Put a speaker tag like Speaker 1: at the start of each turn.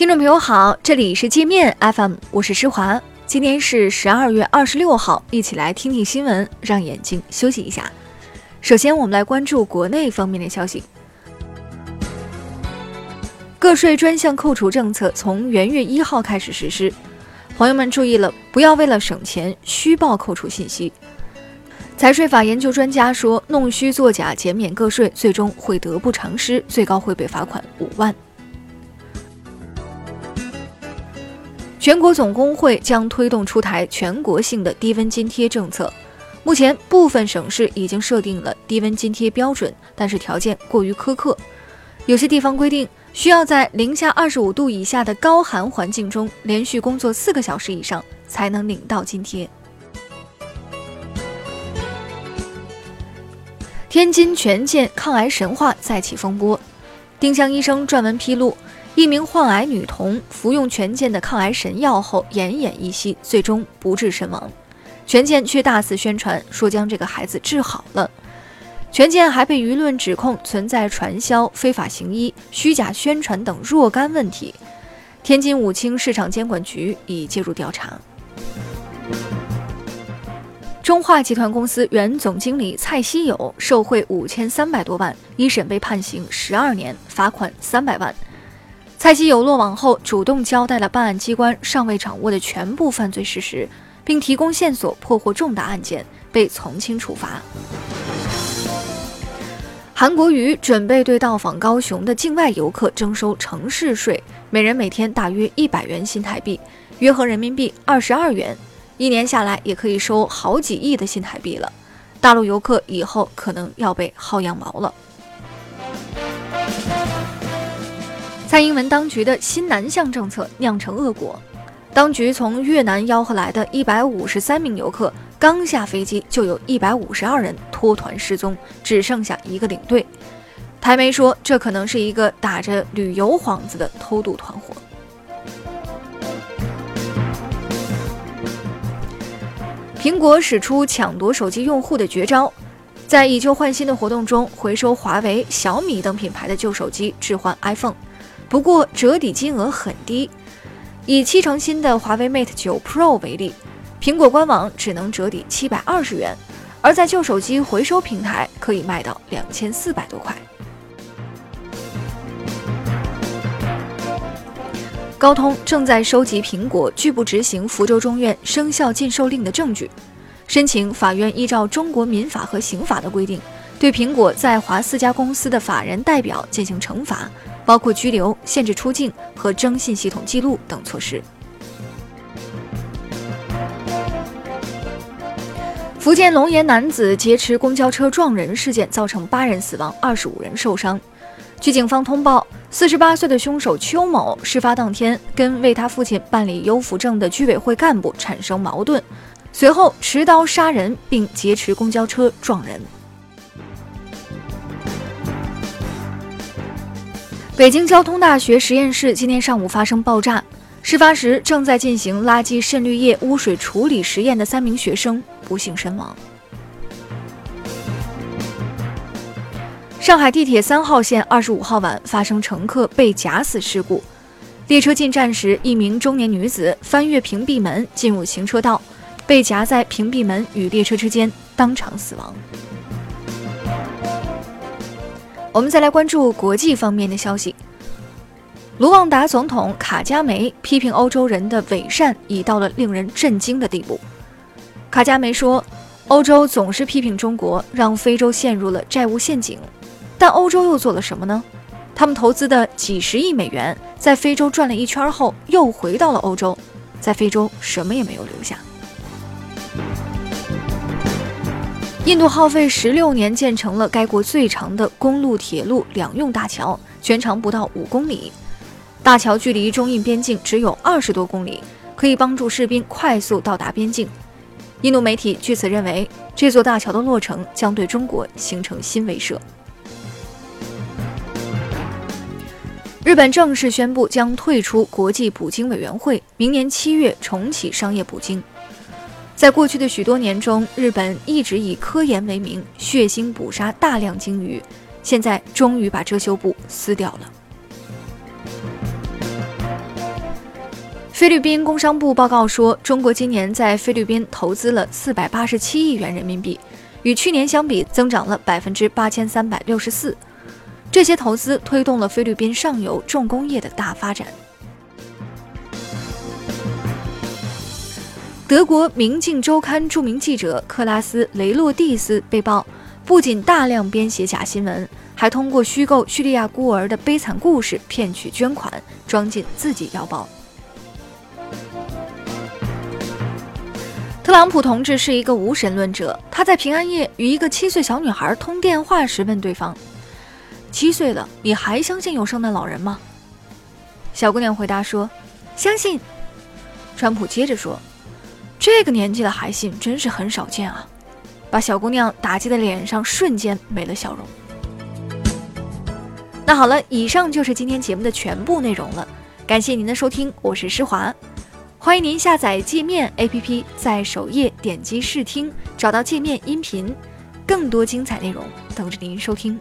Speaker 1: 听众朋友好，这里是界面 FM，我是施华。今天是十二月二十六号，一起来听听新闻，让眼睛休息一下。首先，我们来关注国内方面的消息。个税专项扣除政策从元月一号开始实施，朋友们注意了，不要为了省钱虚报扣除信息。财税法研究专家说，弄虚作假减免个税，最终会得不偿失，最高会被罚款五万。全国总工会将推动出台全国性的低温津贴政策。目前，部分省市已经设定了低温津贴标准，但是条件过于苛刻。有些地方规定，需要在零下二十五度以下的高寒环境中连续工作四个小时以上，才能领到津贴。天津权健抗癌神话再起风波，丁香医生撰文披露。一名患癌女童服用权健的抗癌神药后奄奄一息，最终不治身亡。权健却大肆宣传说将这个孩子治好了。权健还被舆论指控存在传销、非法行医、虚假宣传等若干问题。天津武清市场监管局已介入调查。中化集团公司原总经理蔡希友受贿五千三百多万，一审被判刑十二年，罚款三百万。蔡希友落网后，主动交代了办案机关尚未掌握的全部犯罪事实，并提供线索破获重大案件，被从轻处罚。韩国瑜准备对到访高雄的境外游客征收城市税，每人每天大约一百元新台币，约合人民币二十二元，一年下来也可以收好几亿的新台币了。大陆游客以后可能要被薅羊毛了。蔡英文当局的新南向政策酿成恶果，当局从越南吆喝来的一百五十三名游客，刚下飞机就有一百五十二人脱团失踪，只剩下一个领队。台媒说，这可能是一个打着旅游幌子的偷渡团伙。苹果使出抢夺手机用户的绝招，在以旧换新的活动中，回收华为、小米等品牌的旧手机，置换 iPhone。不过折抵金额很低，以七成新的华为 Mate 9 Pro 为例，苹果官网只能折抵七百二十元，而在旧手机回收平台可以卖到两千四百多块。高通正在收集苹果拒不执行福州中院生效禁售令的证据，申请法院依照中国民法和刑法的规定，对苹果在华四家公司的法人代表进行惩罚。包括拘留、限制出境和征信系统记录等措施。福建龙岩男子劫持公交车撞人事件造成八人死亡、二十五人受伤。据警方通报，四十八岁的凶手邱某事发当天跟为他父亲办理优抚证的居委会干部产生矛盾，随后持刀杀人并劫持公交车撞人。北京交通大学实验室今天上午发生爆炸，事发时正在进行垃圾渗滤液污水处理实验的三名学生不幸身亡。上海地铁三号线二十五号晚发生乘客被夹死事故，列车进站时，一名中年女子翻越屏蔽门进入行车道，被夹在屏蔽门与列车之间，当场死亡。我们再来关注国际方面的消息。卢旺达总统卡加梅批评欧洲人的伪善已到了令人震惊的地步。卡加梅说：“欧洲总是批评中国，让非洲陷入了债务陷阱。但欧洲又做了什么呢？他们投资的几十亿美元在非洲转了一圈后，又回到了欧洲，在非洲什么也没有留下。”印度耗费十六年建成了该国最长的公路、铁路两用大桥，全长不到五公里。大桥距离中印边境只有二十多公里，可以帮助士兵快速到达边境。印度媒体据此认为，这座大桥的落成将对中国形成新威慑。日本正式宣布将退出国际捕鲸委员会，明年七月重启商业捕鲸。在过去的许多年中，日本一直以科研为名，血腥捕杀大量鲸鱼，现在终于把遮羞布撕掉了。菲律宾工商部报告说，中国今年在菲律宾投资了四百八十七亿元人民币，与去年相比增长了百分之八千三百六十四。这些投资推动了菲律宾上游重工业的大发展。德国《明镜周刊》著名记者克拉斯·雷洛蒂斯被曝，不仅大量编写假新闻，还通过虚构叙利亚孤儿的悲惨故事骗取捐款，装进自己腰包。特朗普同志是一个无神论者。他在平安夜与一个七岁小女孩通电话时问对方：“七岁了，你还相信有圣诞老人吗？”小姑娘回答说：“相信。”川普接着说：“这个年纪了还信，真是很少见啊！”把小姑娘打击的脸上瞬间没了笑容。那好了，以上就是今天节目的全部内容了。感谢您的收听，我是施华。欢迎您下载界面 APP，在首页点击试听，找到界面音频，更多精彩内容等着您收听。